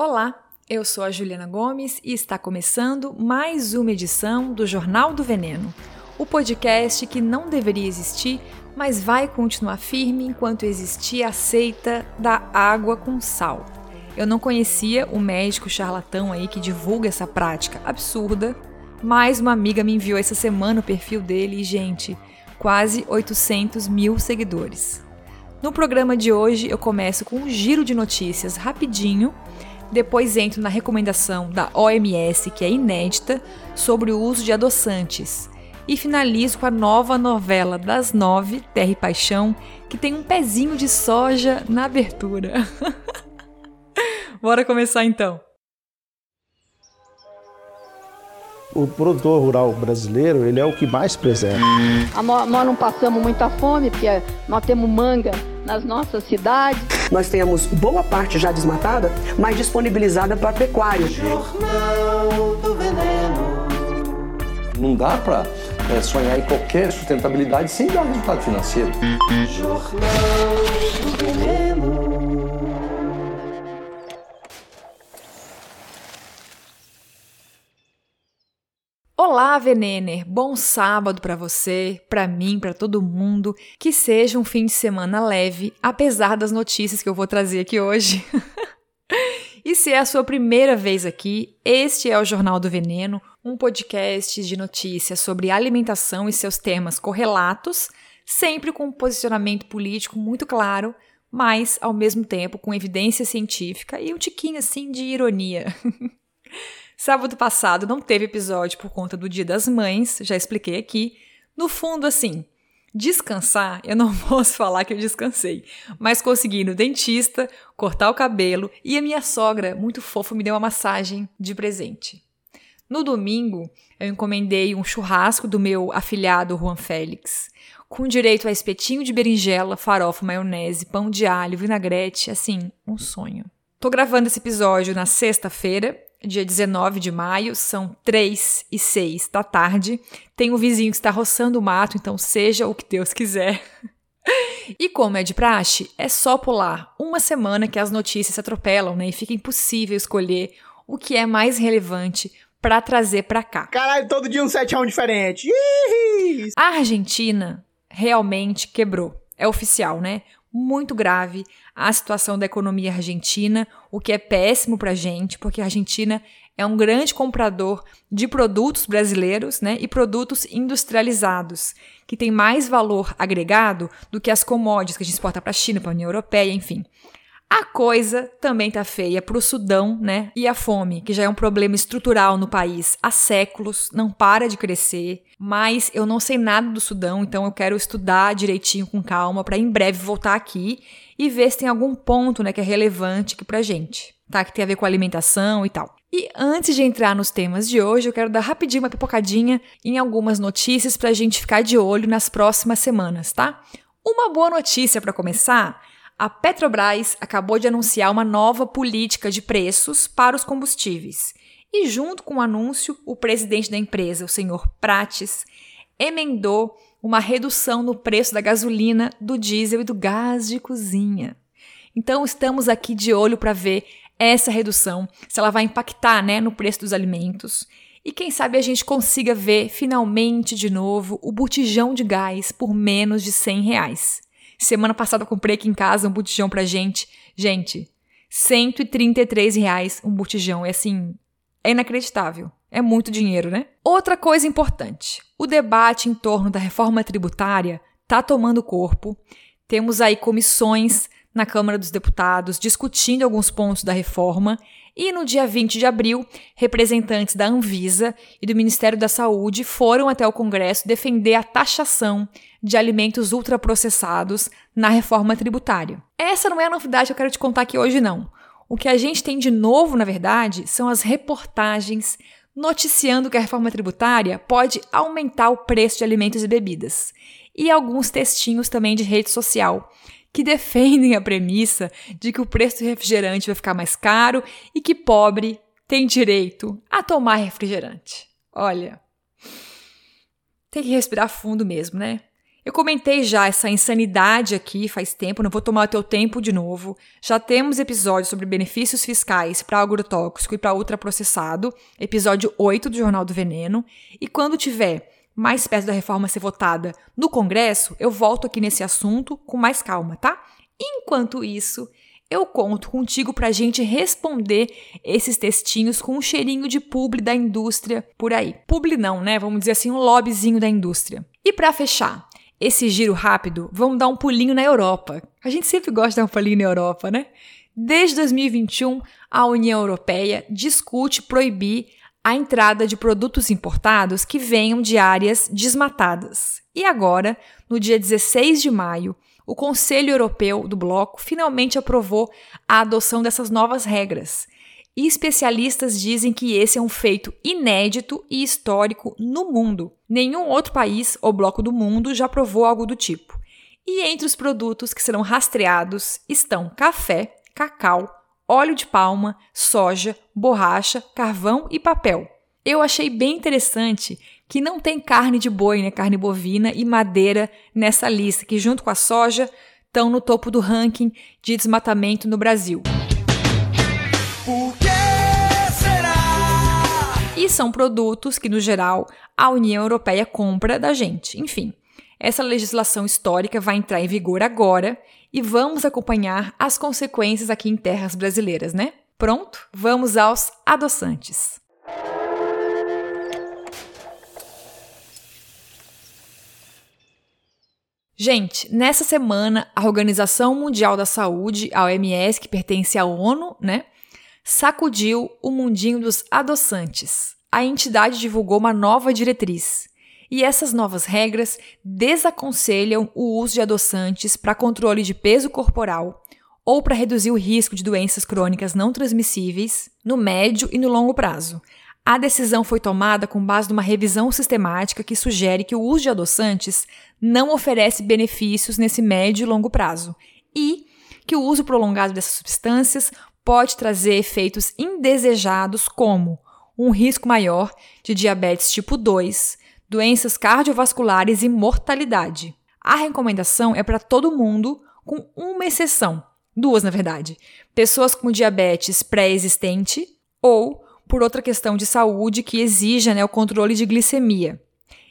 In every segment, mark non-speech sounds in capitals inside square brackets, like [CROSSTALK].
Olá, eu sou a Juliana Gomes e está começando mais uma edição do Jornal do Veneno, o podcast que não deveria existir, mas vai continuar firme enquanto existir a seita da água com sal. Eu não conhecia o médico charlatão aí que divulga essa prática absurda, mas uma amiga me enviou essa semana o perfil dele e, gente, quase 800 mil seguidores. No programa de hoje eu começo com um giro de notícias rapidinho depois entro na recomendação da OMS, que é inédita, sobre o uso de adoçantes. E finalizo com a nova novela das nove, Terra e Paixão, que tem um pezinho de soja na abertura. [LAUGHS] Bora começar então. O produtor rural brasileiro, ele é o que mais preserva. Nós não passamos muita fome, porque nós temos manga nas nossas cidades. Nós temos boa parte já desmatada, mas disponibilizada para pecuária. Jornal do Veneno. Não dá para é, sonhar em qualquer sustentabilidade sem dar resultado financeiro. Jornal do Veneno. Olá, Venener! Bom sábado para você, para mim, para todo mundo. Que seja um fim de semana leve, apesar das notícias que eu vou trazer aqui hoje. [LAUGHS] e se é a sua primeira vez aqui, este é o Jornal do Veneno, um podcast de notícias sobre alimentação e seus temas correlatos, sempre com um posicionamento político muito claro, mas ao mesmo tempo com evidência científica e um tiquinho assim de ironia. [LAUGHS] Sábado passado não teve episódio por conta do Dia das Mães, já expliquei aqui. No fundo, assim, descansar, eu não [LAUGHS] posso falar que eu descansei, mas consegui ir no dentista, cortar o cabelo e a minha sogra, muito fofa, me deu uma massagem de presente. No domingo, eu encomendei um churrasco do meu afilhado Juan Félix, com direito a espetinho de berinjela, farofa, maionese, pão de alho, vinagrete, assim, um sonho. Tô gravando esse episódio na sexta-feira dia 19 de maio, são 3 e 6 da tarde. Tem um vizinho que está roçando o mato, então seja o que Deus quiser. [LAUGHS] E como é de praxe, é só pular uma semana que as notícias se atropelam, né? E fica impossível escolher o que é mais relevante para trazer para cá. Caralho, todo dia um 7 a 1 diferente. A Argentina realmente quebrou. É oficial, né? Muito grave a situação da economia argentina, o que é péssimo para a gente, porque a Argentina é um grande comprador de produtos brasileiros né, e produtos industrializados, que tem mais valor agregado do que as commodities que a gente exporta para a China, para a União Europeia, enfim. A coisa também tá feia para o Sudão, né? E a fome, que já é um problema estrutural no país há séculos, não para de crescer. Mas eu não sei nada do Sudão, então eu quero estudar direitinho com calma para em breve voltar aqui e ver se tem algum ponto, né, que é relevante aqui pra gente, tá? Que tem a ver com alimentação e tal. E antes de entrar nos temas de hoje, eu quero dar rapidinho uma pipocadinha em algumas notícias para a gente ficar de olho nas próximas semanas, tá? Uma boa notícia para começar a Petrobras acabou de anunciar uma nova política de preços para os combustíveis. E, junto com o anúncio, o presidente da empresa, o senhor Prates, emendou uma redução no preço da gasolina, do diesel e do gás de cozinha. Então, estamos aqui de olho para ver essa redução, se ela vai impactar né, no preço dos alimentos. E quem sabe a gente consiga ver finalmente de novo o botijão de gás por menos de 100 reais. Semana passada eu comprei aqui em casa um botijão pra gente. Gente, 133 reais um botijão. É assim, é inacreditável. É muito dinheiro, né? Outra coisa importante: o debate em torno da reforma tributária tá tomando corpo. Temos aí comissões na Câmara dos Deputados discutindo alguns pontos da reforma e no dia 20 de abril, representantes da Anvisa e do Ministério da Saúde foram até o Congresso defender a taxação de alimentos ultraprocessados na reforma tributária. Essa não é a novidade que eu quero te contar aqui hoje, não. O que a gente tem de novo, na verdade, são as reportagens noticiando que a reforma tributária pode aumentar o preço de alimentos e bebidas. E alguns textinhos também de rede social que defendem a premissa de que o preço do refrigerante vai ficar mais caro e que pobre tem direito a tomar refrigerante. Olha, tem que respirar fundo mesmo, né? Eu comentei já essa insanidade aqui faz tempo, não vou tomar o teu tempo de novo. Já temos episódios sobre benefícios fiscais para agrotóxico e para ultraprocessado, episódio 8 do Jornal do Veneno. E quando tiver mais perto da reforma ser votada no Congresso, eu volto aqui nesse assunto com mais calma, tá? Enquanto isso, eu conto contigo para a gente responder esses textinhos com um cheirinho de publi da indústria por aí. Publi não, né? Vamos dizer assim, um lobbyzinho da indústria. E para fechar esse giro rápido, vamos dar um pulinho na Europa. A gente sempre gosta de dar um pulinho na Europa, né? Desde 2021, a União Europeia discute proibir a entrada de produtos importados que venham de áreas desmatadas. E agora, no dia 16 de maio, o Conselho Europeu do Bloco finalmente aprovou a adoção dessas novas regras. E especialistas dizem que esse é um feito inédito e histórico no mundo. Nenhum outro país ou bloco do mundo já aprovou algo do tipo. E entre os produtos que serão rastreados estão café, cacau, óleo de palma, soja, borracha, carvão e papel. Eu achei bem interessante que não tem carne de boi, né, carne bovina e madeira nessa lista, que junto com a soja estão no topo do ranking de desmatamento no Brasil. Por que será? E são produtos que, no geral, a União Europeia compra da gente. Enfim, essa legislação histórica vai entrar em vigor agora e vamos acompanhar as consequências aqui em terras brasileiras, né? Pronto? Vamos aos adoçantes. Gente, nessa semana, a Organização Mundial da Saúde, a OMS, que pertence à ONU, né, sacudiu o mundinho dos adoçantes. A entidade divulgou uma nova diretriz. E essas novas regras desaconselham o uso de adoçantes para controle de peso corporal ou para reduzir o risco de doenças crônicas não transmissíveis no médio e no longo prazo, a decisão foi tomada com base numa revisão sistemática que sugere que o uso de adoçantes não oferece benefícios nesse médio e longo prazo e que o uso prolongado dessas substâncias pode trazer efeitos indesejados como um risco maior de diabetes tipo 2, doenças cardiovasculares e mortalidade. A recomendação é para todo mundo, com uma exceção, duas na verdade: pessoas com diabetes pré-existente ou por outra questão de saúde que exija né, o controle de glicemia.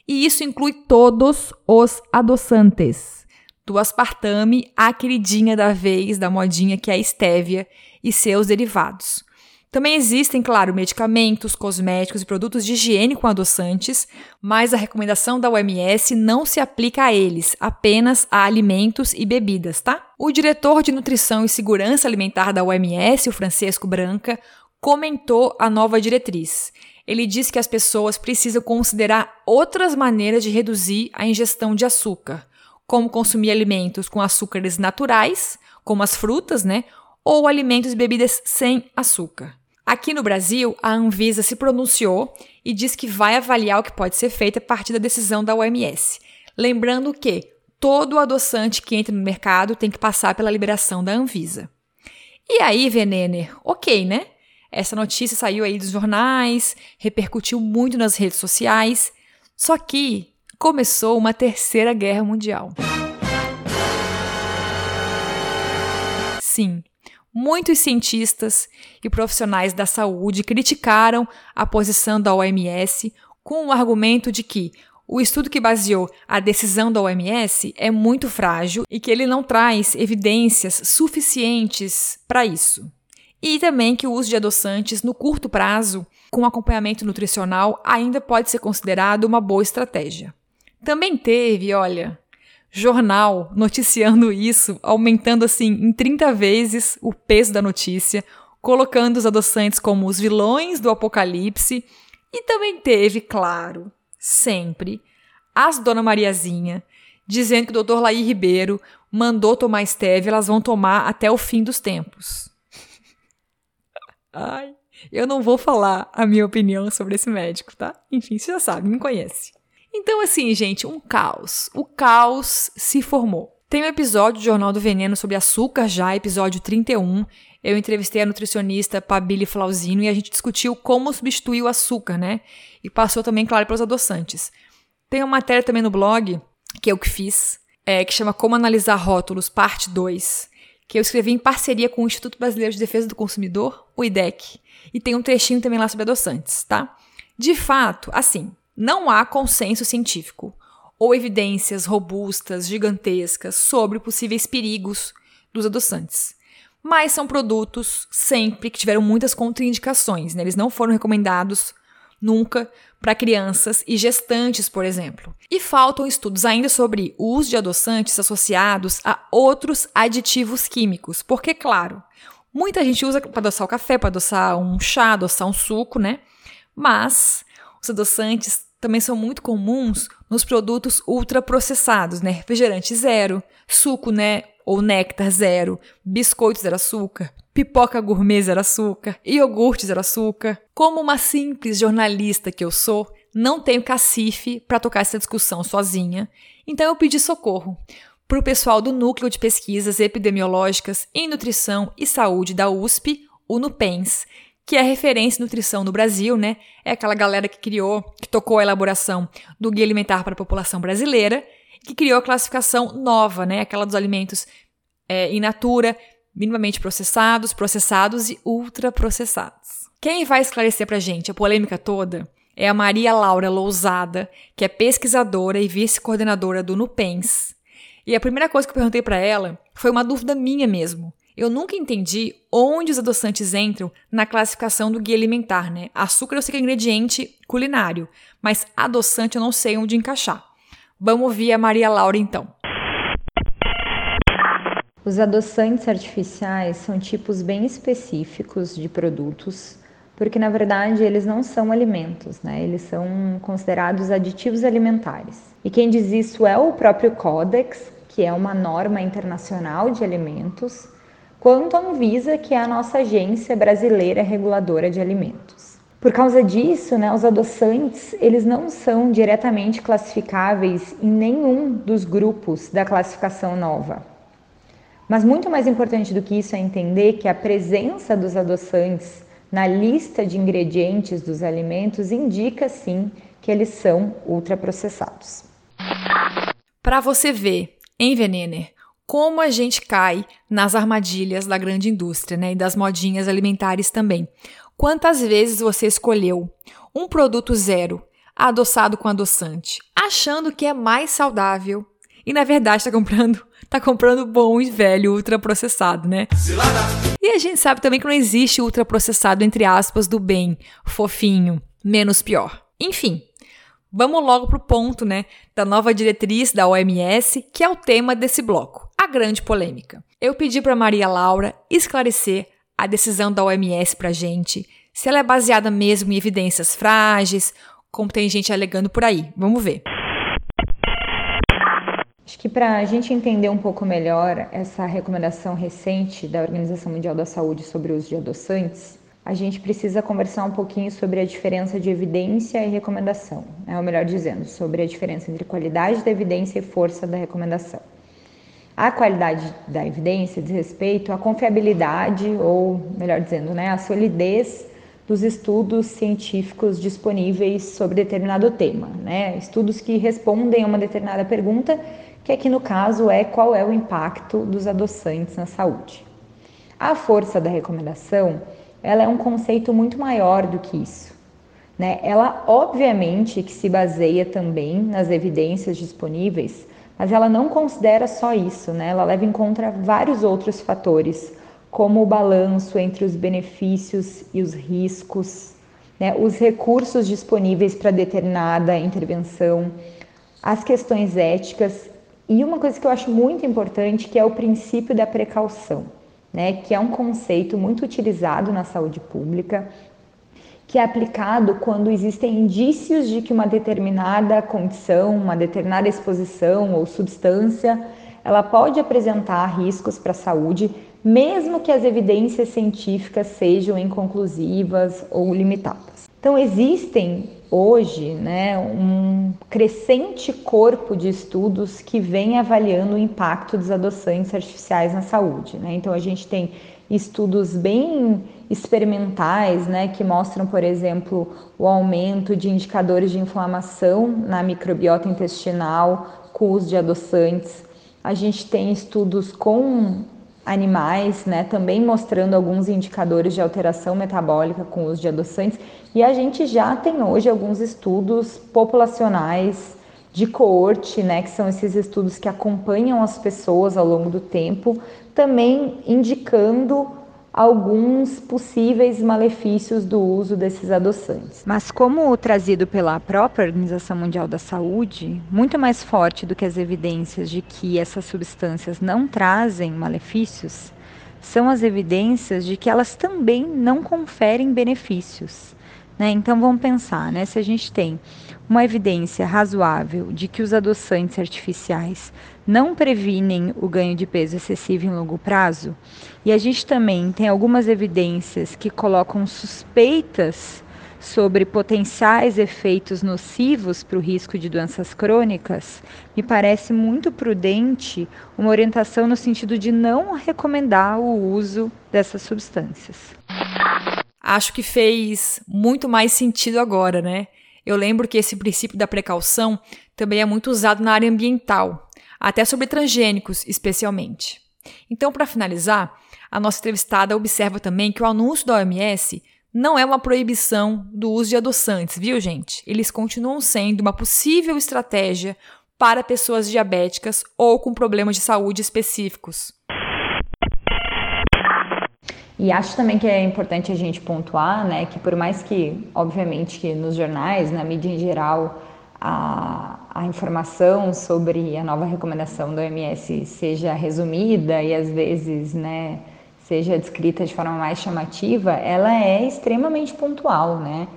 E isso inclui todos os adoçantes, do aspartame à queridinha da vez, da modinha que é a estévia e seus derivados. Também existem, claro, medicamentos, cosméticos e produtos de higiene com adoçantes, mas a recomendação da OMS não se aplica a eles, apenas a alimentos e bebidas, tá? O diretor de Nutrição e Segurança Alimentar da OMS, o Francisco Branca, comentou a nova diretriz. Ele disse que as pessoas precisam considerar outras maneiras de reduzir a ingestão de açúcar, como consumir alimentos com açúcares naturais, como as frutas, né? Ou alimentos e bebidas sem açúcar. Aqui no Brasil, a Anvisa se pronunciou e diz que vai avaliar o que pode ser feito a partir da decisão da OMS. Lembrando que todo adoçante que entra no mercado tem que passar pela liberação da Anvisa. E aí, Venener, ok, né? Essa notícia saiu aí dos jornais, repercutiu muito nas redes sociais. Só que começou uma terceira guerra mundial. Sim, muitos cientistas e profissionais da saúde criticaram a posição da OMS com o argumento de que o estudo que baseou a decisão da OMS é muito frágil e que ele não traz evidências suficientes para isso. E também que o uso de adoçantes no curto prazo, com acompanhamento nutricional, ainda pode ser considerado uma boa estratégia. Também teve, olha, jornal noticiando isso, aumentando assim em 30 vezes o peso da notícia, colocando os adoçantes como os vilões do apocalipse. E também teve, claro, sempre, as Dona Mariazinha, dizendo que o Dr. Laí Ribeiro mandou tomar stevia, elas vão tomar até o fim dos tempos. Ai, eu não vou falar a minha opinião sobre esse médico, tá? Enfim, você já sabe, me conhece. Então, assim, gente, um caos. O caos se formou. Tem um episódio do Jornal do Veneno sobre açúcar já, episódio 31. Eu entrevistei a nutricionista Pabili Flauzino e a gente discutiu como substituir o açúcar, né? E passou também, claro, para os adoçantes. Tem uma matéria também no blog que eu que fiz, é, que chama Como Analisar Rótulos, parte 2, que eu escrevi em parceria com o Instituto Brasileiro de Defesa do Consumidor, o IDEC, e tem um trechinho também lá sobre adoçantes, tá? De fato, assim, não há consenso científico ou evidências robustas, gigantescas sobre possíveis perigos dos adoçantes. Mas são produtos sempre que tiveram muitas contraindicações, né? Eles não foram recomendados nunca para crianças e gestantes, por exemplo. E faltam estudos ainda sobre o uso de adoçantes associados a outros aditivos químicos, porque, claro, muita gente usa para adoçar o café, para adoçar um chá, adoçar um suco, né? Mas os adoçantes também são muito comuns nos produtos ultraprocessados, né? Refrigerante zero, suco, né? Ou néctar zero, biscoitos zero açúcar, pipoca gourmet zero açúcar, iogurte zero açúcar. Como uma simples jornalista que eu sou, não tenho cacife para tocar essa discussão sozinha, então eu pedi socorro para o pessoal do Núcleo de Pesquisas Epidemiológicas em Nutrição e Saúde da USP, o NUPENS, que é referência em nutrição no Brasil, né? É aquela galera que criou, que tocou a elaboração do Guia Alimentar para a População Brasileira, que criou a classificação nova, né? Aquela dos alimentos é, in natura, minimamente processados, processados e ultraprocessados. Quem vai esclarecer para gente a polêmica toda é a Maria Laura Lousada, que é pesquisadora e vice-coordenadora do NUPENS. E a primeira coisa que eu perguntei para ela foi uma dúvida minha mesmo. Eu nunca entendi onde os adoçantes entram na classificação do guia alimentar, né? Açúcar eu sei que é ingrediente culinário, mas adoçante eu não sei onde encaixar. Vamos ouvir a Maria Laura então. Os adoçantes artificiais são tipos bem específicos de produtos, porque na verdade eles não são alimentos, né? Eles são considerados aditivos alimentares. E quem diz isso é o próprio Codex, que é uma norma internacional de alimentos quanto a Anvisa, que é a nossa agência brasileira reguladora de alimentos. Por causa disso, né, os adoçantes eles não são diretamente classificáveis em nenhum dos grupos da classificação nova. Mas muito mais importante do que isso é entender que a presença dos adoçantes na lista de ingredientes dos alimentos indica sim que eles são ultraprocessados. Para você ver, hein, Venener? Como a gente cai nas armadilhas da grande indústria né, e das modinhas alimentares também. Quantas vezes você escolheu um produto zero, adoçado com adoçante, achando que é mais saudável e na verdade está comprando, [LAUGHS] tá comprando bom e velho ultraprocessado, né? E a gente sabe também que não existe ultraprocessado entre aspas do bem, fofinho, menos pior. Enfim, Vamos logo para o ponto, né, da nova diretriz da OMS, que é o tema desse bloco a grande polêmica. Eu pedi para Maria Laura esclarecer a decisão da OMS para gente, se ela é baseada mesmo em evidências frágeis, como tem gente alegando por aí. Vamos ver. Acho que para a gente entender um pouco melhor essa recomendação recente da Organização Mundial da Saúde sobre o uso de adoçantes, a gente precisa conversar um pouquinho sobre a diferença de evidência e recomendação, é ou melhor dizendo, sobre a diferença entre qualidade da evidência e força da recomendação. A qualidade da evidência diz respeito à confiabilidade, ou melhor dizendo, né, a solidez dos estudos científicos disponíveis sobre determinado tema, né? Estudos que respondem a uma determinada pergunta, que aqui no caso é qual é o impacto dos adoçantes na saúde. A força da recomendação, ela é um conceito muito maior do que isso. Né? Ela obviamente que se baseia também nas evidências disponíveis mas ela não considera só isso, né? Ela leva em conta vários outros fatores, como o balanço entre os benefícios e os riscos, né? os recursos disponíveis para determinada intervenção, as questões éticas e uma coisa que eu acho muito importante que é o princípio da precaução, né? Que é um conceito muito utilizado na saúde pública que é aplicado quando existem indícios de que uma determinada condição, uma determinada exposição ou substância, ela pode apresentar riscos para a saúde, mesmo que as evidências científicas sejam inconclusivas ou limitadas. Então existem hoje né, um crescente corpo de estudos que vem avaliando o impacto dos adoçantes artificiais na saúde. Né? Então a gente tem estudos bem experimentais, né, que mostram, por exemplo, o aumento de indicadores de inflamação na microbiota intestinal com o uso de adoçantes. A gente tem estudos com animais, né, também mostrando alguns indicadores de alteração metabólica com o uso de adoçantes, e a gente já tem hoje alguns estudos populacionais de coorte, né, que são esses estudos que acompanham as pessoas ao longo do tempo, também indicando alguns possíveis malefícios do uso desses adoçantes. Mas como trazido pela própria Organização Mundial da Saúde, muito mais forte do que as evidências de que essas substâncias não trazem malefícios, são as evidências de que elas também não conferem benefícios. Né? Então vamos pensar, né? se a gente tem uma evidência razoável de que os adoçantes artificiais não previnem o ganho de peso excessivo em longo prazo, e a gente também tem algumas evidências que colocam suspeitas sobre potenciais efeitos nocivos para o risco de doenças crônicas, me parece muito prudente uma orientação no sentido de não recomendar o uso dessas substâncias. Acho que fez muito mais sentido agora, né? Eu lembro que esse princípio da precaução também é muito usado na área ambiental até sobre transgênicos, especialmente. Então, para finalizar, a nossa entrevistada observa também que o anúncio da OMS não é uma proibição do uso de adoçantes, viu, gente? Eles continuam sendo uma possível estratégia para pessoas diabéticas ou com problemas de saúde específicos. E acho também que é importante a gente pontuar, né, que por mais que, obviamente, que nos jornais, na mídia em geral, a, a informação sobre a nova recomendação da OMS seja resumida e às vezes, né, seja descrita de forma mais chamativa, ela é extremamente pontual, né?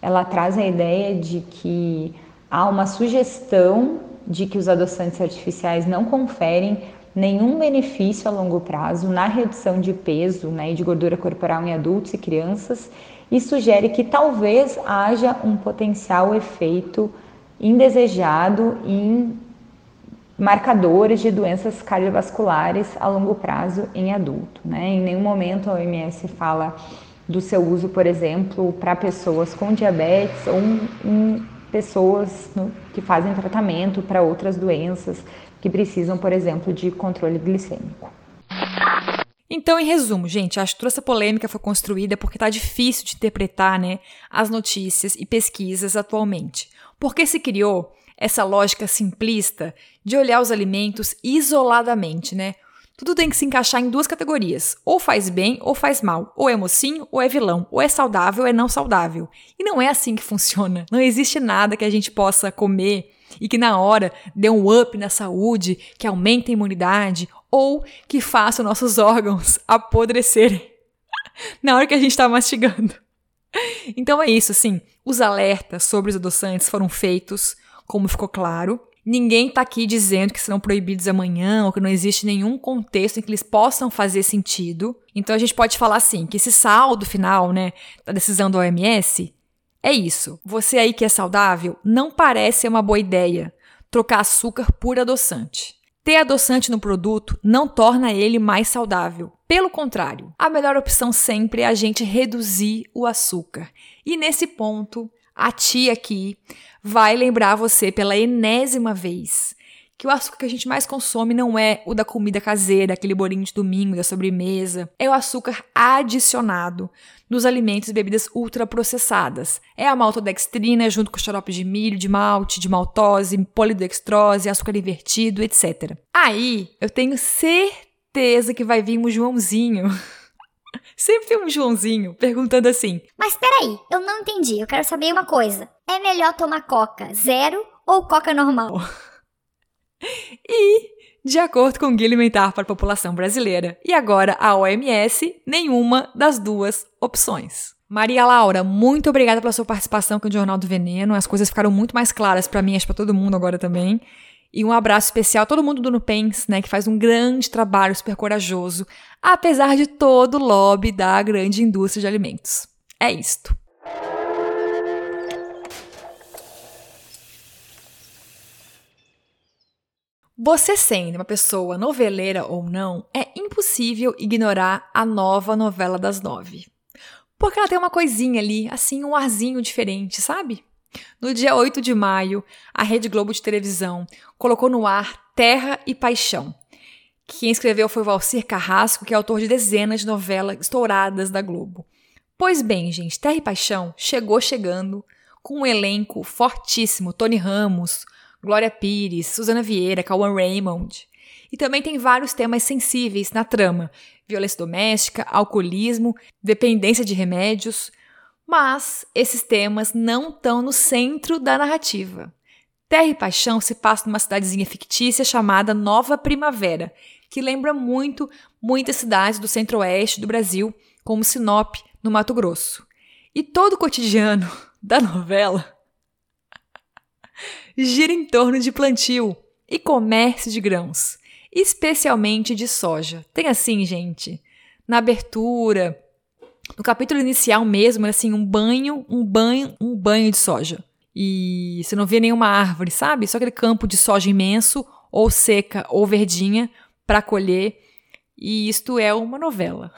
Ela traz a ideia de que há uma sugestão de que os adoçantes artificiais não conferem nenhum benefício a longo prazo na redução de peso né, e de gordura corporal em adultos e crianças e sugere que talvez haja um potencial efeito indesejado em marcadores de doenças cardiovasculares a longo prazo em adulto. Né? Em nenhum momento a OMS fala do seu uso, por exemplo, para pessoas com diabetes ou em pessoas que fazem tratamento para outras doenças que precisam, por exemplo, de controle glicêmico. Então, em resumo, gente, acho que toda essa polêmica foi construída porque está difícil de interpretar né, as notícias e pesquisas atualmente. Porque se criou essa lógica simplista de olhar os alimentos isoladamente, né? Tudo tem que se encaixar em duas categorias: ou faz bem ou faz mal, ou é mocinho ou é vilão, ou é saudável ou é não saudável. E não é assim que funciona. Não existe nada que a gente possa comer e que na hora dê um up na saúde, que aumente a imunidade ou que faça nossos órgãos [LAUGHS] apodrecerem [LAUGHS] na hora que a gente está mastigando. Então é isso, assim. Os alertas sobre os adoçantes foram feitos, como ficou claro. Ninguém está aqui dizendo que serão proibidos amanhã ou que não existe nenhum contexto em que eles possam fazer sentido. Então a gente pode falar assim, que esse saldo final, né, da decisão do OMS é isso. Você aí que é saudável, não parece uma boa ideia trocar açúcar por adoçante. Ter adoçante no produto não torna ele mais saudável. Pelo contrário, a melhor opção sempre é a gente reduzir o açúcar. E nesse ponto, a tia aqui vai lembrar você pela enésima vez que o açúcar que a gente mais consome não é o da comida caseira, aquele bolinho de domingo, da sobremesa. É o açúcar adicionado nos alimentos e bebidas ultraprocessadas. É a maltodextrina junto com xarope de milho, de malte, de maltose, polidextrose, açúcar invertido, etc. Aí, eu tenho certeza que vai vir um Joãozinho. [LAUGHS] Sempre tem um Joãozinho perguntando assim: Mas peraí, eu não entendi. Eu quero saber uma coisa. É melhor tomar coca zero ou coca normal? [LAUGHS] E, de acordo com o Guia Alimentar para a População Brasileira e agora a OMS, nenhuma das duas opções. Maria Laura, muito obrigada pela sua participação com o Jornal do Veneno. As coisas ficaram muito mais claras para mim, acho para todo mundo agora também. E um abraço especial a todo mundo do Nupens, né, que faz um grande trabalho super corajoso, apesar de todo o lobby da grande indústria de alimentos. É isto. Você sendo uma pessoa noveleira ou não, é impossível ignorar a nova novela das nove. porque ela tem uma coisinha ali, assim, um arzinho diferente, sabe? No dia 8 de maio, a Rede Globo de televisão colocou no ar Terra e Paixão. Quem escreveu foi Valcir Carrasco, que é autor de dezenas de novelas estouradas da Globo. Pois bem, gente, Terra e Paixão chegou chegando com um elenco fortíssimo: Tony Ramos, Glória Pires, Susana Vieira, Cauã Raymond. E também tem vários temas sensíveis na trama: violência doméstica, alcoolismo, dependência de remédios. Mas esses temas não estão no centro da narrativa. Terra e Paixão se passa numa cidadezinha fictícia chamada Nova Primavera, que lembra muito muitas cidades do centro-oeste do Brasil, como Sinop, no Mato Grosso. E todo o cotidiano [LAUGHS] da novela gira em torno de plantio e comércio de grãos, especialmente de soja. Tem assim, gente, na abertura, no capítulo inicial mesmo, assim, um banho, um banho, um banho de soja. E você não vê nenhuma árvore, sabe? Só aquele campo de soja imenso, ou seca, ou verdinha, para colher. E isto é uma novela.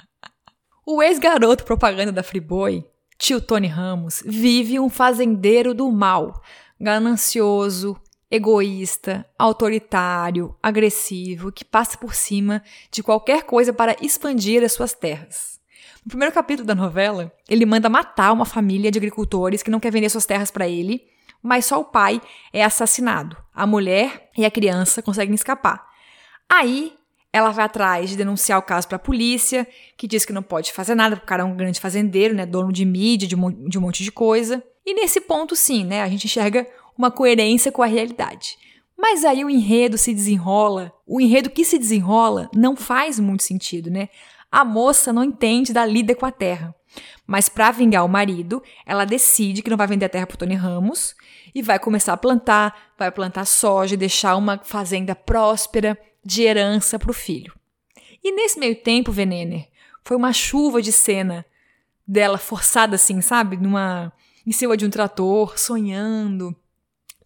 [LAUGHS] o ex-garoto propaganda da Friboi, tio Tony Ramos, vive um fazendeiro do mal, ganancioso, egoísta, autoritário, agressivo, que passa por cima de qualquer coisa para expandir as suas terras. No primeiro capítulo da novela, ele manda matar uma família de agricultores que não quer vender suas terras para ele, mas só o pai é assassinado. A mulher e a criança conseguem escapar. Aí ela vai atrás de denunciar o caso para a polícia, que diz que não pode fazer nada, porque o cara é um grande fazendeiro, né, dono de mídia, de um, monte de coisa. E nesse ponto, sim, né, a gente enxerga uma coerência com a realidade. Mas aí o enredo se desenrola, o enredo que se desenrola não faz muito sentido, né? A moça não entende da lida com a terra. Mas para vingar o marido, ela decide que não vai vender a terra para Tony Ramos e vai começar a plantar, vai plantar soja e deixar uma fazenda próspera de herança para o filho. E nesse meio tempo, Venener, foi uma chuva de cena dela forçada assim, sabe? Numa em cima de um trator, sonhando,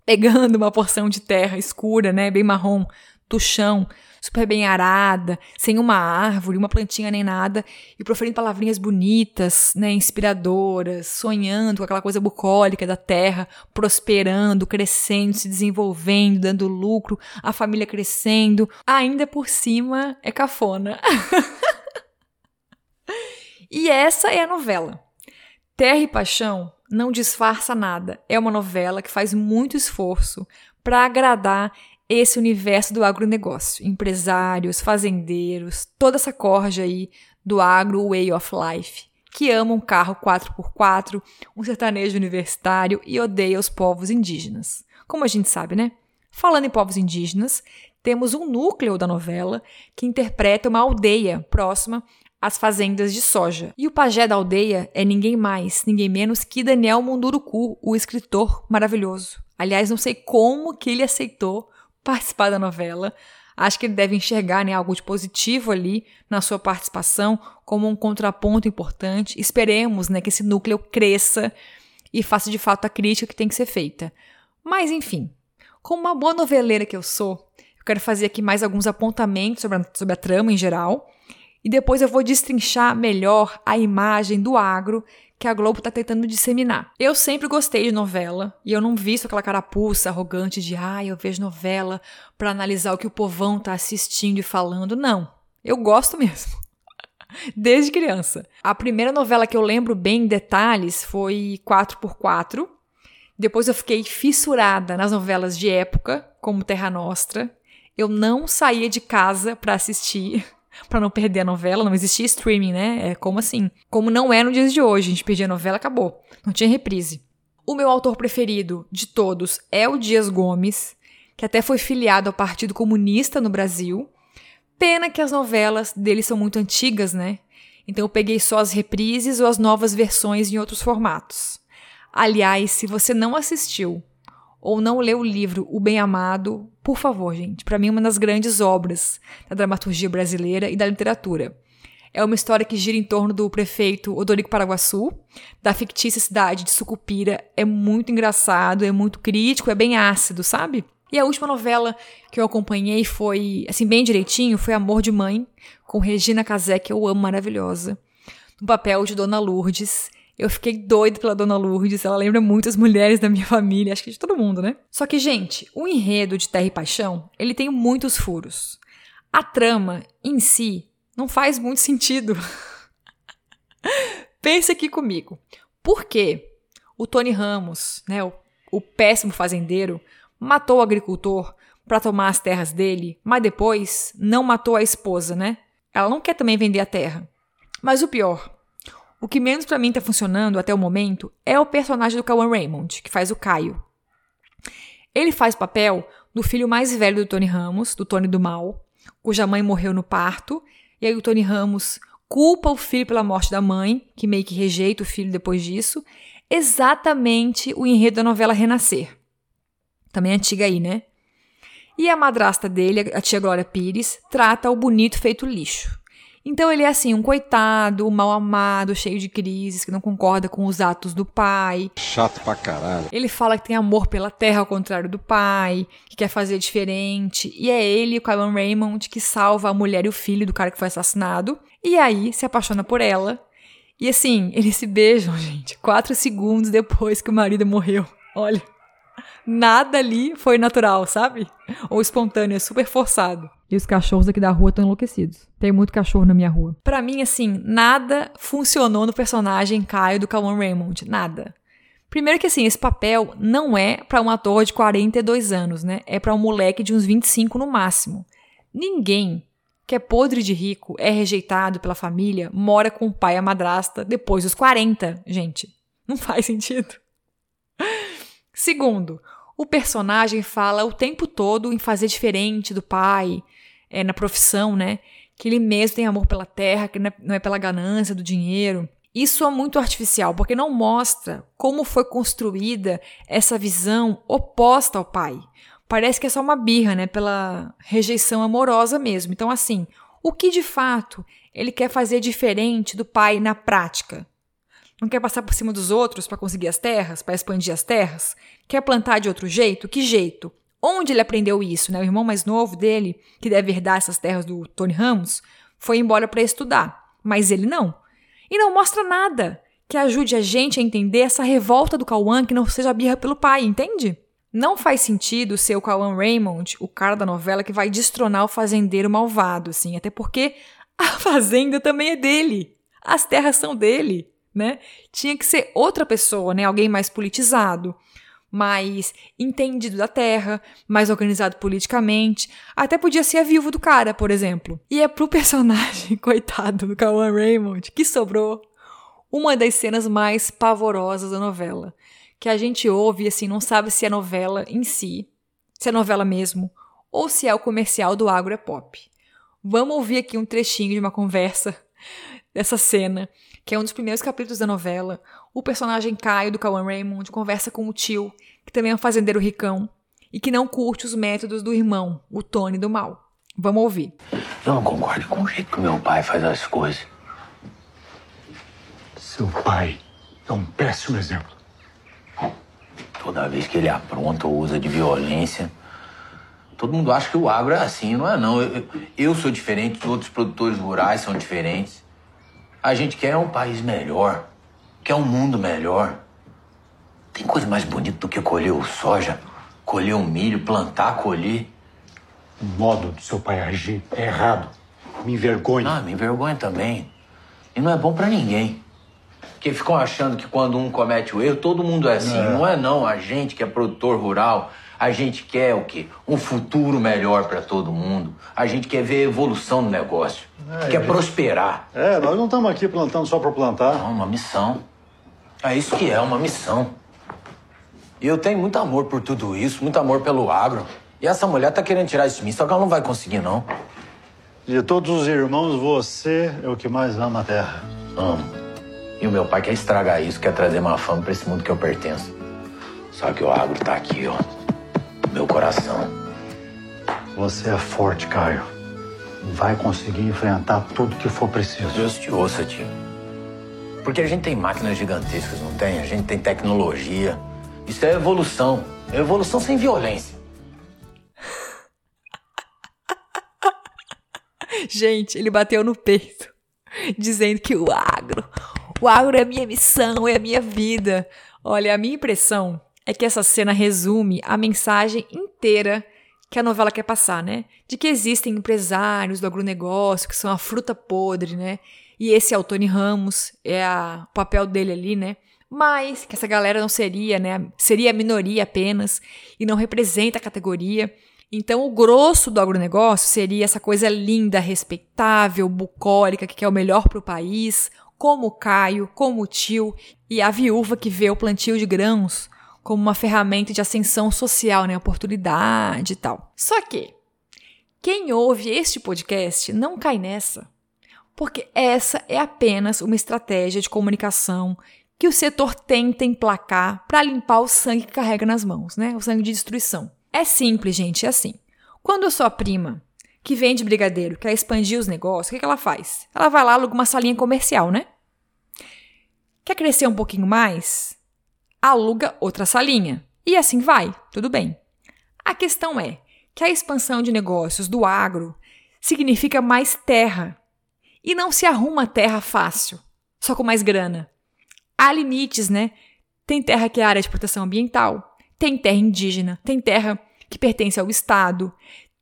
pegando uma porção de terra escura, né, bem marrom, do chão, super bem arada, sem uma árvore, uma plantinha nem nada, e proferindo palavrinhas bonitas, né, inspiradoras, sonhando com aquela coisa bucólica da terra, prosperando, crescendo, se desenvolvendo, dando lucro, a família crescendo. Ainda por cima é cafona. [LAUGHS] e essa é a novela. Terra e Paixão não disfarça nada. É uma novela que faz muito esforço para agradar esse universo do agronegócio, empresários, fazendeiros, toda essa corja aí do agro way of life, que ama um carro 4x4, um sertanejo universitário e odeia os povos indígenas. Como a gente sabe, né? Falando em povos indígenas, temos um núcleo da novela que interpreta uma aldeia próxima às fazendas de soja. E o pajé da aldeia é ninguém mais, ninguém menos que Daniel Munduruku, o escritor maravilhoso. Aliás, não sei como que ele aceitou participar da novela. Acho que ele deve enxergar né, algo de positivo ali na sua participação, como um contraponto importante. Esperemos né, que esse núcleo cresça e faça de fato a crítica que tem que ser feita. Mas, enfim, como uma boa noveleira que eu sou, eu quero fazer aqui mais alguns apontamentos sobre a, sobre a trama em geral. E depois eu vou destrinchar melhor a imagem do agro que a Globo está tentando disseminar. Eu sempre gostei de novela e eu não visto aquela carapuça arrogante de ah, eu vejo novela para analisar o que o povão tá assistindo e falando. Não, eu gosto mesmo. [LAUGHS] Desde criança. A primeira novela que eu lembro bem em detalhes foi 4x4. Depois eu fiquei fissurada nas novelas de época, como Terra Nostra. Eu não saía de casa para assistir [LAUGHS] para não perder a novela, não existia streaming, né? É como assim? Como não é no dias de hoje, a gente perdia a novela, acabou. Não tinha reprise. O meu autor preferido de todos é o Dias Gomes, que até foi filiado ao Partido Comunista no Brasil. Pena que as novelas dele são muito antigas, né? Então eu peguei só as reprises ou as novas versões em outros formatos. Aliás, se você não assistiu ou não leu o livro O Bem Amado, por favor, gente, para mim é uma das grandes obras da dramaturgia brasileira e da literatura. É uma história que gira em torno do prefeito Odorico Paraguaçu, da fictícia cidade de Sucupira. É muito engraçado, é muito crítico, é bem ácido, sabe? E a última novela que eu acompanhei foi, assim, bem direitinho, foi Amor de Mãe, com Regina Casé, que eu amo, maravilhosa. no papel de Dona Lourdes. Eu fiquei doido pela Dona Lourdes, ela lembra muitas mulheres da minha família, acho que de todo mundo, né? Só que, gente, o enredo de Terra e Paixão, ele tem muitos furos. A trama, em si, não faz muito sentido. [LAUGHS] Pense aqui comigo. Por que o Tony Ramos, né, o, o péssimo fazendeiro, matou o agricultor para tomar as terras dele, mas depois não matou a esposa, né? Ela não quer também vender a terra. Mas o pior, o que menos para mim tá funcionando até o momento é o personagem do Kawan Raymond, que faz o Caio. Ele faz papel do filho mais velho do Tony Ramos, do Tony do Mal, cuja mãe morreu no parto, e aí o Tony Ramos culpa o filho pela morte da mãe, que meio que rejeita o filho depois disso, exatamente o enredo da novela Renascer. Também antiga aí, né? E a madrasta dele, a tia Glória Pires, trata o bonito feito lixo. Então ele é assim, um coitado, mal amado, cheio de crises, que não concorda com os atos do pai. Chato pra caralho. Ele fala que tem amor pela terra ao contrário do pai, que quer fazer diferente. E é ele, o Kylan Raymond, que salva a mulher e o filho do cara que foi assassinado. E aí se apaixona por ela. E assim, eles se beijam, [LAUGHS] gente, quatro segundos depois que o marido morreu. Olha nada ali foi natural, sabe? Ou espontâneo, é super forçado. E os cachorros aqui da rua estão enlouquecidos. Tem muito cachorro na minha rua. Para mim, assim, nada funcionou no personagem Caio do Calvin Raymond. Nada. Primeiro que assim, esse papel não é para um ator de 42 anos, né? É para um moleque de uns 25 no máximo. Ninguém que é podre de rico, é rejeitado pela família, mora com o pai e a madrasta depois dos 40, gente. Não faz sentido. Segundo, o personagem fala o tempo todo em fazer diferente do pai, é, na profissão, né? Que ele mesmo tem amor pela terra, que não é, não é pela ganância do dinheiro. Isso é muito artificial, porque não mostra como foi construída essa visão oposta ao pai. Parece que é só uma birra, né? Pela rejeição amorosa mesmo. Então, assim, o que de fato ele quer fazer diferente do pai na prática? Não quer passar por cima dos outros para conseguir as terras, para expandir as terras? Quer plantar de outro jeito? Que jeito? Onde ele aprendeu isso? Né? O irmão mais novo dele, que deve herdar essas terras do Tony Ramos, foi embora para estudar, mas ele não. E não mostra nada que ajude a gente a entender essa revolta do Cauã que não seja birra pelo pai, entende? Não faz sentido ser o Cauã Raymond, o cara da novela que vai destronar o fazendeiro malvado, assim, até porque a [LAUGHS] fazenda também é dele. As terras são dele né? Tinha que ser outra pessoa, né? Alguém mais politizado, mais entendido da terra, mais organizado politicamente. Até podia ser a viúva do cara, por exemplo. E é pro [LAUGHS] personagem, coitado do Kawan Raymond, que sobrou uma das cenas mais pavorosas da novela. Que a gente ouve e assim, não sabe se é novela em si, se é novela mesmo, ou se é o comercial do Agro é Pop. Vamos ouvir aqui um trechinho de uma conversa [LAUGHS] dessa cena que é um dos primeiros capítulos da novela, o personagem Caio do Cauan Raymond conversa com o tio, que também é um fazendeiro ricão, e que não curte os métodos do irmão, o Tony do mal. Vamos ouvir. Eu não concordo com o jeito que meu pai faz as coisas. Seu pai é um péssimo exemplo. Toda vez que ele apronta ou usa de violência, todo mundo acha que o agro é assim, não é não. Eu, eu sou diferente, outros produtores rurais são diferentes. A gente quer um país melhor, quer um mundo melhor. Tem coisa mais bonita do que colher o soja, colher o milho, plantar, colher. O modo do seu pai agir é errado. Me envergonha. Ah, me envergonha também. E não é bom para ninguém. Porque ficam achando que quando um comete o erro, todo mundo é assim. É. Não é não. A gente que é produtor rural, a gente quer o quê? Um futuro melhor para todo mundo. A gente quer ver evolução no negócio. É, quer gente... prosperar. É, nós não estamos aqui plantando só para plantar. Não, uma missão. É isso que é, uma missão. E eu tenho muito amor por tudo isso, muito amor pelo agro. E essa mulher tá querendo tirar isso de mim, só que ela não vai conseguir, não. De todos os irmãos, você é o que mais ama a terra. Amo. E o meu pai quer estragar isso, quer trazer má fama pra esse mundo que eu pertenço. Só que o agro tá aqui, ó meu coração. Você é forte, Caio. Vai conseguir enfrentar tudo que for preciso. Deus te ouça, tio. Porque a gente tem máquinas gigantescas, não tem? A gente tem tecnologia. Isso é evolução. É evolução sem violência. [LAUGHS] gente, ele bateu no peito. dizendo que o agro, o agro é a minha missão, é a minha vida. Olha, a minha impressão é que essa cena resume a mensagem inteira que a novela quer passar, né? De que existem empresários do agronegócio que são a fruta podre, né? E esse é o Tony Ramos, é a, o papel dele ali, né? Mas que essa galera não seria, né? Seria a minoria apenas e não representa a categoria. Então, o grosso do agronegócio seria essa coisa linda, respeitável, bucólica, que quer o melhor para o país, como o Caio, como o tio e a viúva que vê o plantio de grãos como uma ferramenta de ascensão social, né, oportunidade e tal. Só que quem ouve este podcast não cai nessa, porque essa é apenas uma estratégia de comunicação que o setor tenta emplacar para limpar o sangue que carrega nas mãos, né? O sangue de destruição. É simples, gente, é assim. Quando a sua prima, que vende brigadeiro, quer expandir os negócios, o que, que ela faz? Ela vai lá, aluga uma salinha comercial, né? Quer crescer um pouquinho mais? Aluga outra salinha. E assim vai, tudo bem. A questão é que a expansão de negócios do agro significa mais terra. E não se arruma terra fácil, só com mais grana. Há limites, né? Tem terra que é área de proteção ambiental, tem terra indígena, tem terra que pertence ao Estado,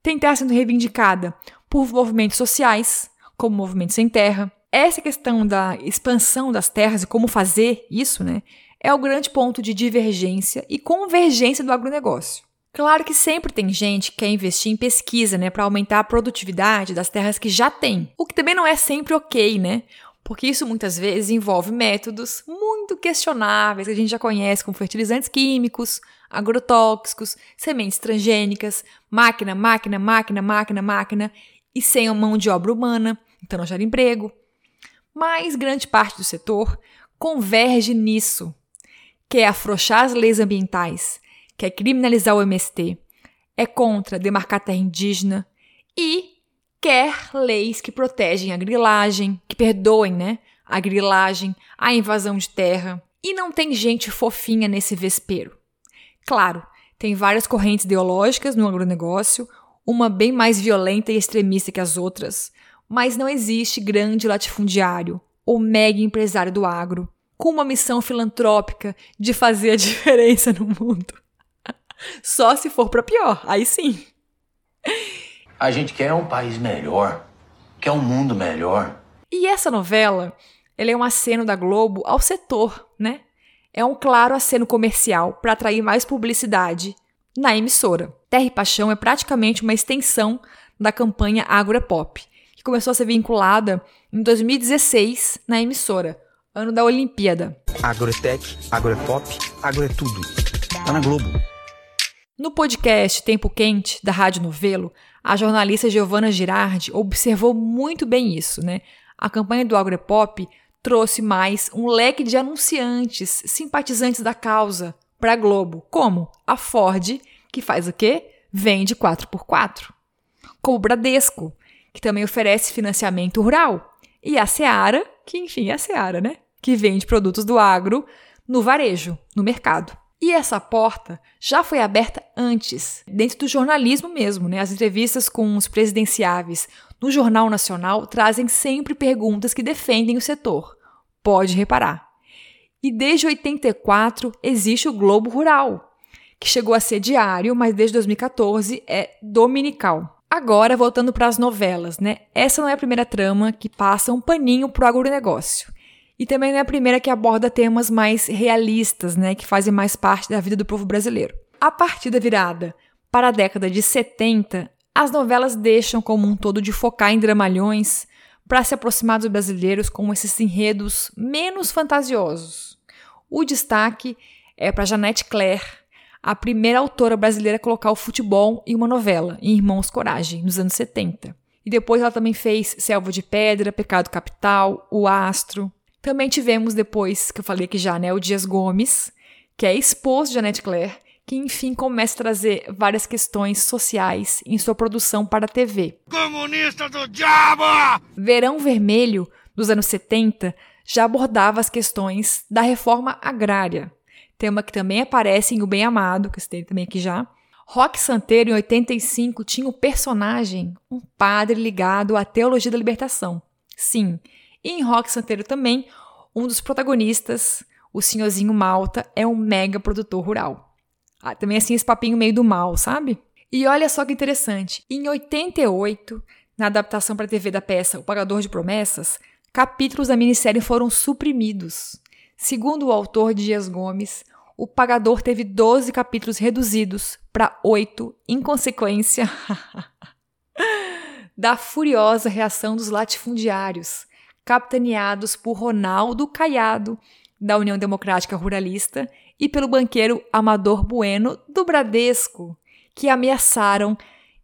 tem terra sendo reivindicada por movimentos sociais, como Movimento Sem Terra. Essa questão da expansão das terras e como fazer isso, né, é o grande ponto de divergência e convergência do agronegócio. Claro que sempre tem gente que quer investir em pesquisa, né, para aumentar a produtividade das terras que já tem, o que também não é sempre ok, né? Porque isso muitas vezes envolve métodos muito questionáveis que a gente já conhece, como fertilizantes químicos, agrotóxicos, sementes transgênicas, máquina, máquina, máquina, máquina, máquina, e sem a mão de obra humana, então não gera emprego mas grande parte do setor converge nisso. Quer afrouxar as leis ambientais, quer criminalizar o MST, é contra demarcar terra indígena e quer leis que protegem a grilagem, que perdoem, né? A grilagem, a invasão de terra. E não tem gente fofinha nesse vespeiro. Claro, tem várias correntes ideológicas no agronegócio, uma bem mais violenta e extremista que as outras, mas não existe grande latifundiário ou mega empresário do agro com uma missão filantrópica de fazer a [LAUGHS] diferença no mundo. Só se for para pior, aí sim. A gente quer um país melhor, quer um mundo melhor. E essa novela, ela é um aceno da Globo ao setor, né? É um claro aceno comercial para atrair mais publicidade na emissora. Terra e Paixão é praticamente uma extensão da campanha Agro é Pop, que começou a ser vinculada em 2016 na emissora, ano da Olimpíada. Agrotech, Agropop, Agro é tudo. Tá na Globo. No podcast Tempo Quente, da Rádio Novelo, a jornalista Giovanna Girardi observou muito bem isso, né? A campanha do Agropop trouxe mais um leque de anunciantes, simpatizantes da causa, para a Globo, como a Ford, que faz o quê? Vende 4x4. Como o Bradesco, que também oferece financiamento rural, e a Seara, que enfim é a Seara, né? Que vende produtos do agro no varejo, no mercado. E essa porta já foi aberta antes, dentro do jornalismo mesmo, né? As entrevistas com os presidenciáveis no Jornal Nacional trazem sempre perguntas que defendem o setor. Pode reparar. E desde 84 existe o Globo Rural, que chegou a ser diário, mas desde 2014 é dominical. Agora, voltando para as novelas, né? Essa não é a primeira trama que passa um paninho pro agronegócio. E também não é a primeira que aborda temas mais realistas, né? Que fazem mais parte da vida do povo brasileiro. A partir da virada para a década de 70, as novelas deixam como um todo de focar em dramalhões para se aproximar dos brasileiros com esses enredos menos fantasiosos. O destaque é para Janete Claire, a primeira autora brasileira a colocar o futebol em uma novela, em Irmãos Coragem, nos anos 70. E depois ela também fez Selva de Pedra, Pecado Capital, O Astro. Também tivemos depois, que eu falei aqui já, né, o Dias Gomes, que é esposo de Janete Claire, que enfim começa a trazer várias questões sociais em sua produção para a TV. Comunista do diabo! Verão Vermelho, dos anos 70, já abordava as questões da reforma agrária, tema que também aparece em O Bem Amado, que tem também aqui já. Rock Santeiro, em 85, tinha o um personagem, um padre ligado à teologia da libertação. Sim, E em Rock Santeiro também, um dos protagonistas, o senhorzinho Malta, é um mega produtor rural. Ah, também assim esse papinho meio do mal, sabe? E olha só que interessante, em 88, na adaptação para a TV da peça O Pagador de Promessas, capítulos da minissérie foram suprimidos. Segundo o autor Dias Gomes, o Pagador teve 12 capítulos reduzidos para 8 em consequência [LAUGHS] da furiosa reação dos latifundiários, capitaneados por Ronaldo Caiado, da União Democrática Ruralista, e pelo banqueiro Amador Bueno, do Bradesco, que ameaçaram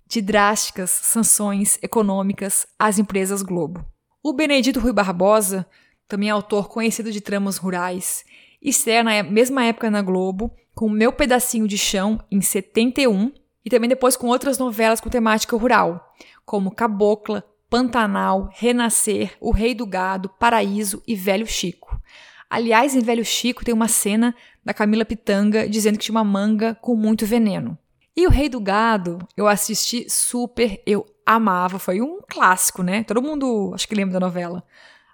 de drásticas sanções econômicas às empresas Globo. O Benedito Rui Barbosa, também autor conhecido de tramas rurais, estreia na mesma época na Globo, com Meu Pedacinho de Chão, em 71, e também depois com outras novelas com temática rural, como Cabocla, Pantanal, Renascer, O Rei do Gado, Paraíso e Velho Chico. Aliás, em Velho Chico tem uma cena da Camila Pitanga dizendo que tinha uma manga com muito veneno. E O Rei do Gado, eu assisti super, eu amava, foi um clássico, né? Todo mundo acho que lembra da novela.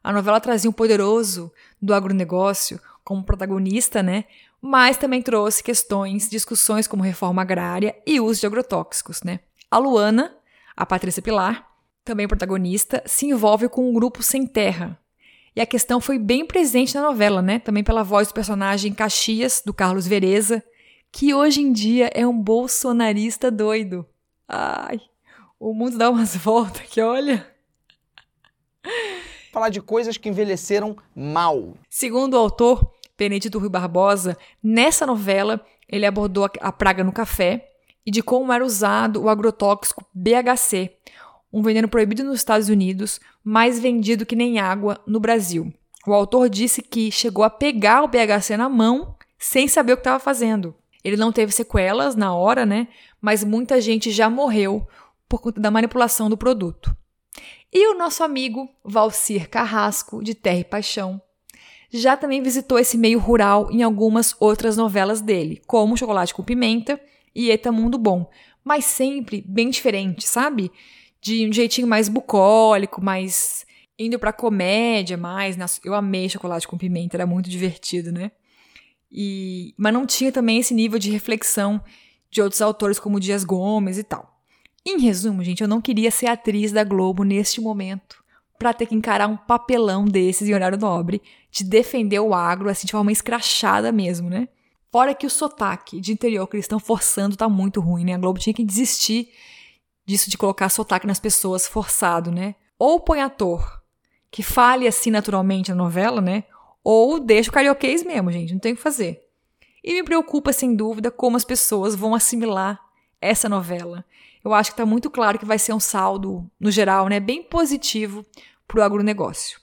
A novela trazia um poderoso do agronegócio como protagonista, né? Mas também trouxe questões, discussões como reforma agrária e uso de agrotóxicos, né? A Luana, a Patrícia Pilar, também protagonista, se envolve com um grupo sem terra. E a questão foi bem presente na novela, né? Também pela voz do personagem Caxias, do Carlos Vereza, que hoje em dia é um bolsonarista doido. Ai, o mundo dá umas [LAUGHS] voltas que olha. Falar de coisas que envelheceram mal. Segundo o autor Benedito Rui Barbosa, nessa novela ele abordou a praga no café e de como era usado o agrotóxico BHC, um veneno proibido nos Estados Unidos, mais vendido que nem água no Brasil. O autor disse que chegou a pegar o BHC na mão sem saber o que estava fazendo. Ele não teve sequelas na hora, né? Mas muita gente já morreu por conta da manipulação do produto. E o nosso amigo Valcir Carrasco, de Terra e Paixão, já também visitou esse meio rural em algumas outras novelas dele, como Chocolate com Pimenta e Eta Mundo Bom, mas sempre bem diferente, sabe? De um jeitinho mais bucólico, mais indo pra comédia mais. Eu amei Chocolate com Pimenta, era muito divertido, né? E, mas não tinha também esse nível de reflexão de outros autores como Dias Gomes e tal. Em resumo, gente, eu não queria ser atriz da Globo neste momento para ter que encarar um papelão desses em horário nobre, de defender o agro assim de forma escrachada mesmo, né? Fora que o sotaque de interior que eles estão forçando tá muito ruim, né? A Globo tinha que desistir disso de colocar sotaque nas pessoas forçado, né? Ou põe ator que fale assim naturalmente na novela, né? Ou deixa o carioquês mesmo, gente, não tem o que fazer. E me preocupa, sem dúvida, como as pessoas vão assimilar essa novela. Eu acho que está muito claro que vai ser um saldo, no geral, né, bem positivo para o agronegócio.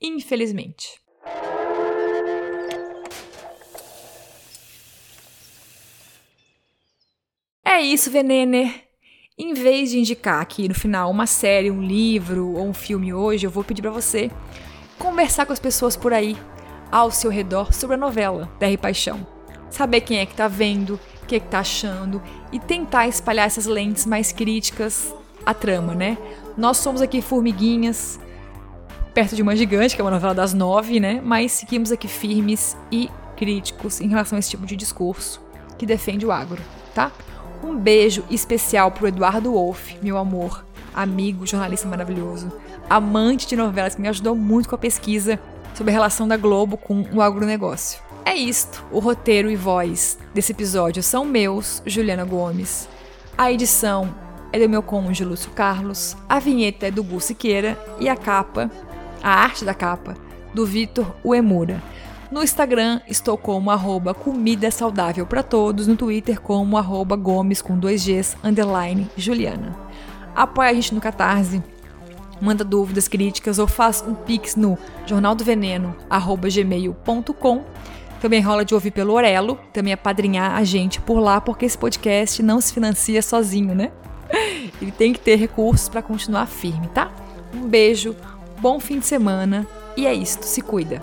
Infelizmente. É isso, Venener. Em vez de indicar aqui no final uma série, um livro ou um filme hoje, eu vou pedir para você conversar com as pessoas por aí ao seu redor sobre a novela Terra e Paixão. Saber quem é que tá vendo, o que é que tá achando e tentar espalhar essas lentes mais críticas à trama, né? Nós somos aqui formiguinhas, perto de uma gigante, que é uma novela das nove, né? Mas seguimos aqui firmes e críticos em relação a esse tipo de discurso que defende o agro, tá? Um beijo especial pro Eduardo Wolff, meu amor, amigo, jornalista maravilhoso, amante de novelas que me ajudou muito com a pesquisa sobre a relação da Globo com o agronegócio. É isto, o roteiro e voz desse episódio são meus, Juliana Gomes. A edição é do meu cônjuge Lúcio Carlos, a vinheta é do Gu Siqueira e a capa, a arte da capa, do Vitor Uemura. No Instagram estou como arroba comida saudável para todos, no Twitter como arroba gomes com dois Gs, underline Juliana. Apoie a gente no Catarse, manda dúvidas, críticas ou faz um pix no jornaldoveneno@gmail.com. Também rola de ouvir pelo Orelo, também apadrinhar a gente por lá, porque esse podcast não se financia sozinho, né? [LAUGHS] Ele tem que ter recursos para continuar firme, tá? Um beijo, bom fim de semana e é isto, se cuida.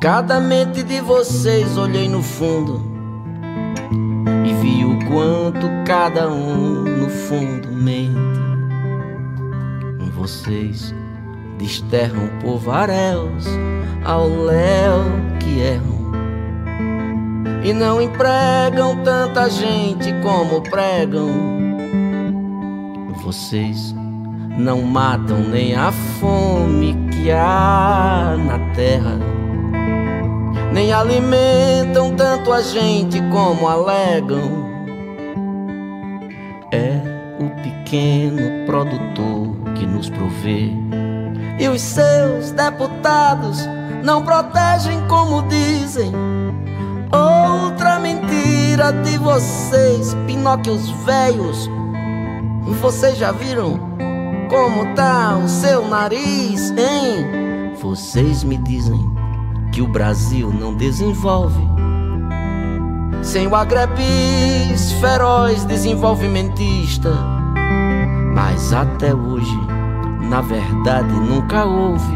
Cada mente de vocês olhei no fundo e vi o quanto cada um no fundo mente. Vocês desterram povaréus ao léu que erram e não empregam tanta gente como pregam. Vocês não matam nem a fome que há na terra, nem alimentam tanto a gente como alegam. É o pequeno produtor que nos provê e os seus deputados não protegem como dizem. Outra mentira de vocês, Pinóquios velhos. Vocês já viram como tá o seu nariz, hein? Vocês me dizem que o Brasil não desenvolve sem o agrebis feroz desenvolvimentista. Mas até hoje na verdade nunca houve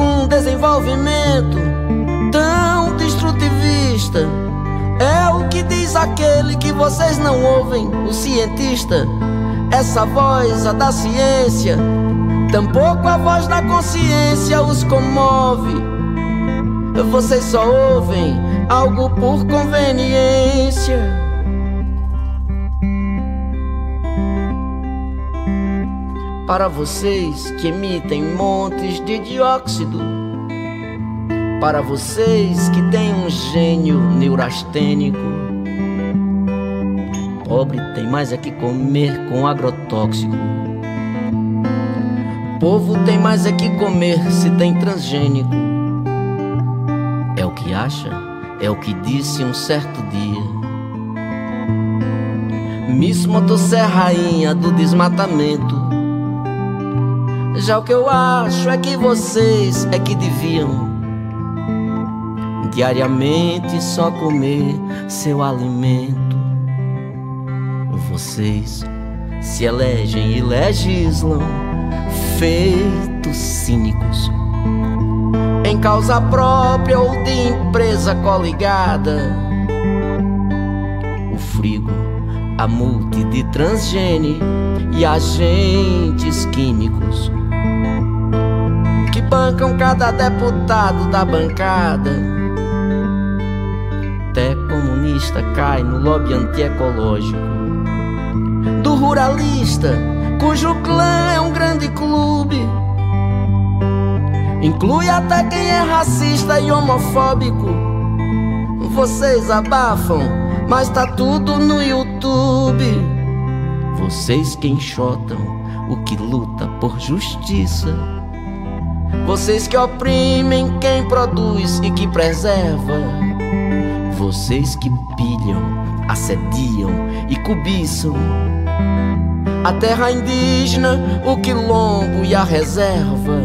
um desenvolvimento tão destrutivista. É o que diz aquele que vocês não ouvem, o cientista. Essa voz, a da ciência, tampouco a voz da consciência os comove. Vocês só ouvem algo por conveniência. para vocês que emitem montes de dióxido, para vocês que têm um gênio neurastênico. Pobre tem mais é que comer com agrotóxico. Povo tem mais é que comer se tem transgênico. É o que acha, é o que disse um certo dia. Miss Motosserra, rainha do desmatamento já o que eu acho é que vocês é que deviam diariamente só comer seu alimento. Vocês se elegem e legislam feitos cínicos em causa própria ou de empresa coligada. O frigo, a multi de transgene e agentes químicos bancam cada deputado da bancada. Até comunista cai no lobby antiecológico. Do ruralista, cujo clã é um grande clube. Inclui até quem é racista e homofóbico. Vocês abafam, mas tá tudo no YouTube. Vocês que enxotam o que luta por justiça. Vocês que oprimem quem produz e que preserva. Vocês que pilham, assediam e cobiçam. A terra indígena, o quilombo e a reserva.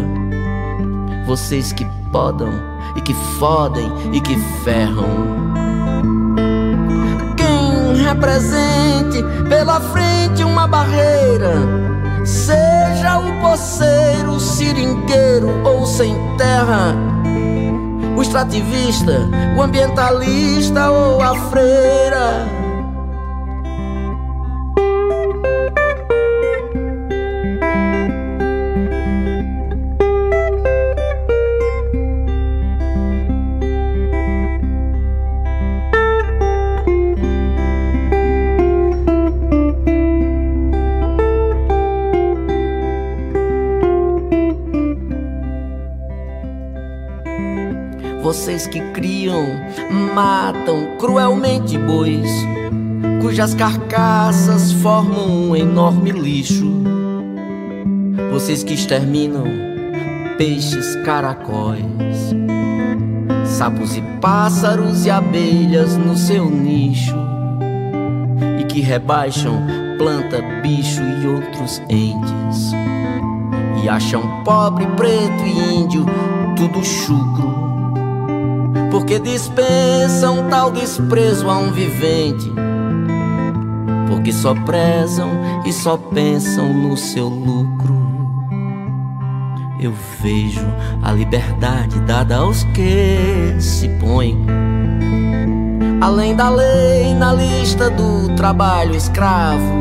Vocês que podam e que fodem e que ferram. Quem represente pela frente uma barreira Seja o poceiro, o seringueiro ou sem terra, o extrativista, o ambientalista ou a freira. Vocês que criam, matam cruelmente bois, cujas carcaças formam um enorme lixo. Vocês que exterminam peixes, caracóis, sapos e pássaros e abelhas no seu nicho, e que rebaixam planta, bicho e outros entes, e acham pobre, preto e índio tudo chucro, porque dispensam tal desprezo a um vivente. Porque só prezam e só pensam no seu lucro. Eu vejo a liberdade dada aos que se põem. Além da lei na lista do trabalho escravo.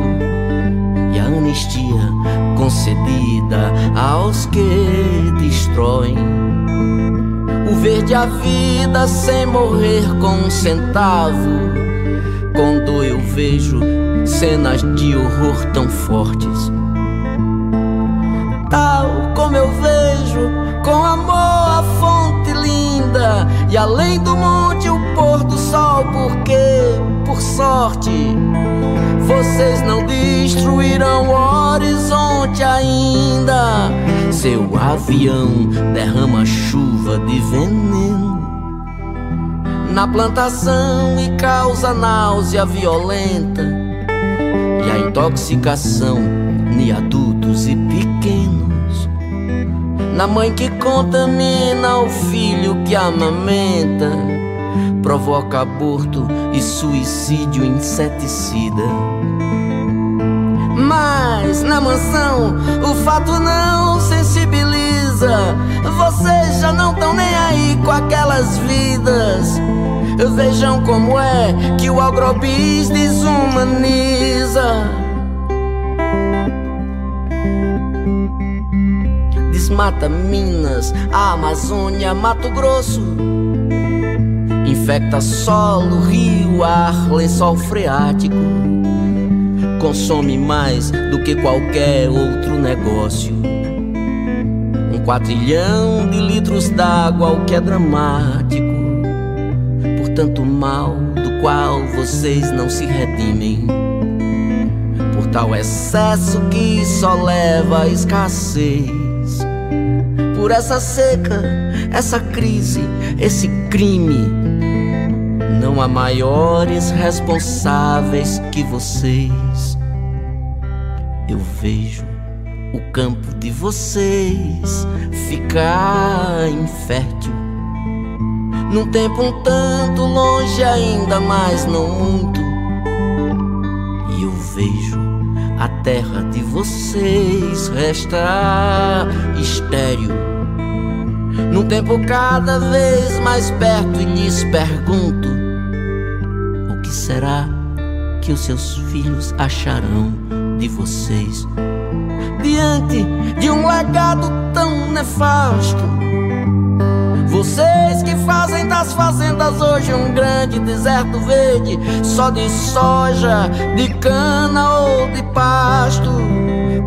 E a anistia concedida aos que destroem o verde a vida sem morrer com um centavo. Quando eu vejo cenas de horror tão fortes. Tal como eu vejo com amor a fonte linda e além do monte o pôr do sol, porque, por sorte, vocês não destruirão o horizonte ainda. Seu avião derrama chuva de veneno na plantação e causa náusea violenta e a intoxicação em adultos e pequenos. Na mãe que contamina o filho que amamenta, provoca aborto e suicídio inseticida. Mas na mansão o fato não sensibiliza. Vocês já não estão nem aí com aquelas vidas. Vejam como é que o agrobis desumaniza. Desmata Minas, a Amazônia, Mato Grosso. Infecta solo, rio, ar, lençol freático. Consome mais do que qualquer outro negócio. Um quatrilhão de litros d'água, o que é dramático tanto mal do qual vocês não se redimem. Por tal excesso que só leva à escassez. Por essa seca, essa crise, esse crime. Não há maiores responsáveis que vocês. Eu vejo o campo de vocês ficar infértil num tempo um tanto longe, ainda mais não muito. E eu vejo a terra de vocês restar estéreo. Num tempo cada vez mais perto, e lhes pergunto: será que os seus filhos acharão de vocês? Diante de um legado tão nefasto vocês que fazem das fazendas hoje um grande deserto verde, só de soja, de cana ou de pasto.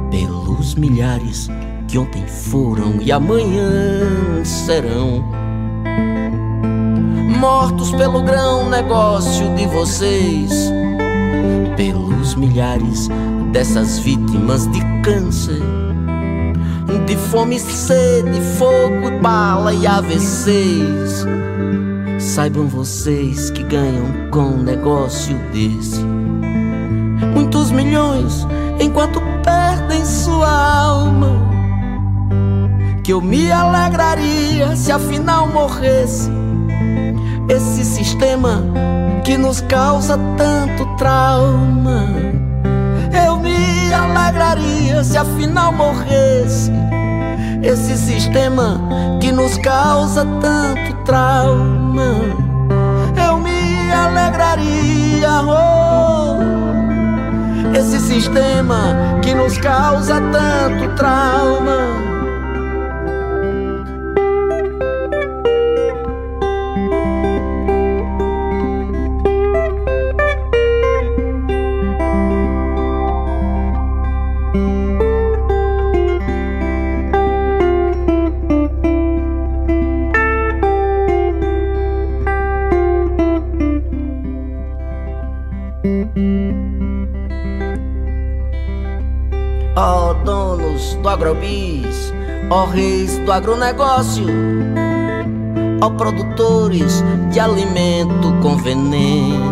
Pelos milhares que ontem foram e amanhã serão. Mortos pelo grão negócio de vocês, pelos milhares dessas vítimas de câncer de fome, sede, fogo, bala e AVCs. Saibam vocês que ganham com um negócio desse muitos milhões enquanto perdem sua alma. Que eu me alegraria se afinal morresse esse sistema que nos causa tanto trauma. Eu me alegraria se afinal morresse esse sistema que nos causa tanto trauma. Eu me alegraria, oh, esse sistema que nos causa tanto trauma. Ó reis do agronegócio, ó produtores de alimento com veneno.